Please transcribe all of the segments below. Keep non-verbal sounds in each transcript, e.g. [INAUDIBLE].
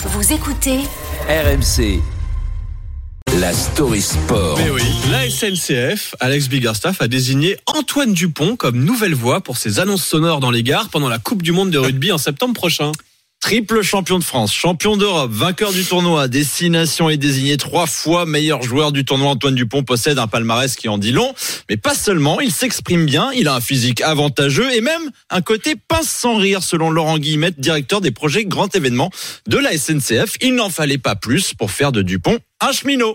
Vous écoutez RMC. La story sport. Mais oui, la SNCF, Alex Biggerstaff, a désigné Antoine Dupont comme nouvelle voix pour ses annonces sonores dans les gares pendant la Coupe du Monde de rugby en septembre prochain. Triple champion de France, champion d'Europe, vainqueur du tournoi, destination et désigné trois fois meilleur joueur du tournoi. Antoine Dupont possède un palmarès qui en dit long, mais pas seulement, il s'exprime bien, il a un physique avantageux et même un côté pince sans rire selon Laurent Guillemette, directeur des projets Grand Événement de la SNCF. Il n'en fallait pas plus pour faire de Dupont un cheminot.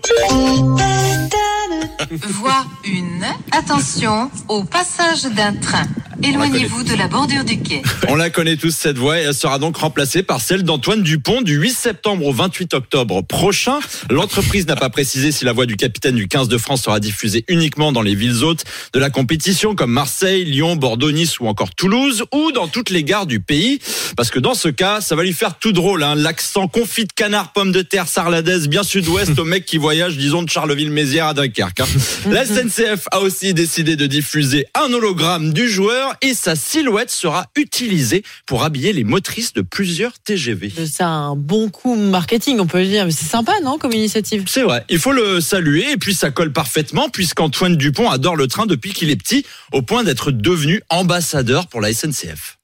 Voie 1. Attention au passage d'un train. Éloignez-vous de la bordure du quai. [LAUGHS] On la connaît tous cette voix et elle sera donc remplacée par celle d'Antoine Dupont du 8 septembre au 28 octobre prochain. L'entreprise n'a pas précisé si la voix du capitaine du 15 de France sera diffusée uniquement dans les villes hôtes de la compétition comme Marseille, Lyon, Bordeaux, Nice ou encore Toulouse ou dans toutes les gares du pays. Parce que dans ce cas, ça va lui faire tout drôle. Hein. L'accent confit de canard, pomme de terre, sarladaise, bien sud-ouest au mec qui voyage, disons, de Charleville-Mézières à Dunkerque. Hein. La SNCF a aussi décidé de diffuser un hologramme du joueur et sa silhouette sera utilisée pour habiller les motrices de plusieurs TGV. C'est un bon coup marketing, on peut le dire. Mais c'est sympa, non, comme initiative? C'est vrai, il faut le saluer et puis ça colle parfaitement puisqu'Antoine Dupont adore le train depuis qu'il est petit au point d'être devenu ambassadeur pour la SNCF.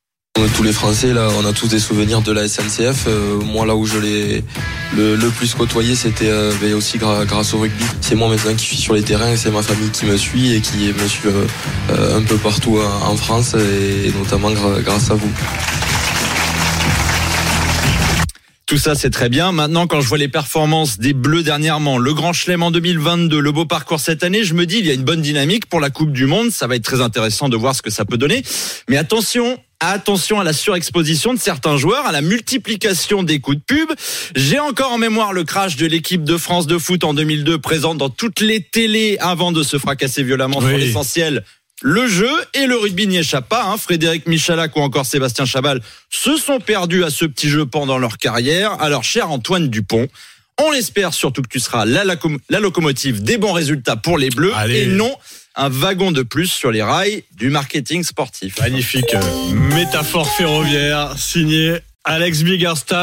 Tous les Français, on a tous des souvenirs de la SNCF. Euh, moi, là où je l'ai le, le, plus côtoyé, c'était euh, ben, aussi grâce au rugby. C'est moi maintenant qui suis sur les terrains, c'est ma famille qui me suit et qui me suit euh, un peu partout en, France et notamment grâce à vous. Tout ça, c'est très bien. Maintenant, quand je vois les performances des Bleus dernièrement, le Grand Chelem en 2022, le beau parcours cette année, je me dis, il y a une bonne dynamique pour la Coupe du Monde. Ça va être très intéressant de voir ce que ça peut donner. Mais attention, attention à la surexposition de certains joueurs, à la multiplication des coups de pub. J'ai encore en mémoire le crash de l'équipe de France de foot en 2002, présente dans toutes les télés avant de se fracasser violemment oui. sur l'essentiel le jeu et le rugby n'y échappe pas. Hein. Frédéric Michalak ou encore Sébastien Chabal se sont perdus à ce petit jeu pendant leur carrière. Alors, cher Antoine Dupont, on espère surtout que tu seras la, la, la locomotive des bons résultats pour les Bleus Allez. et non un wagon de plus sur les rails du marketing sportif. Magnifique métaphore ferroviaire signée Alex Biggerstaff.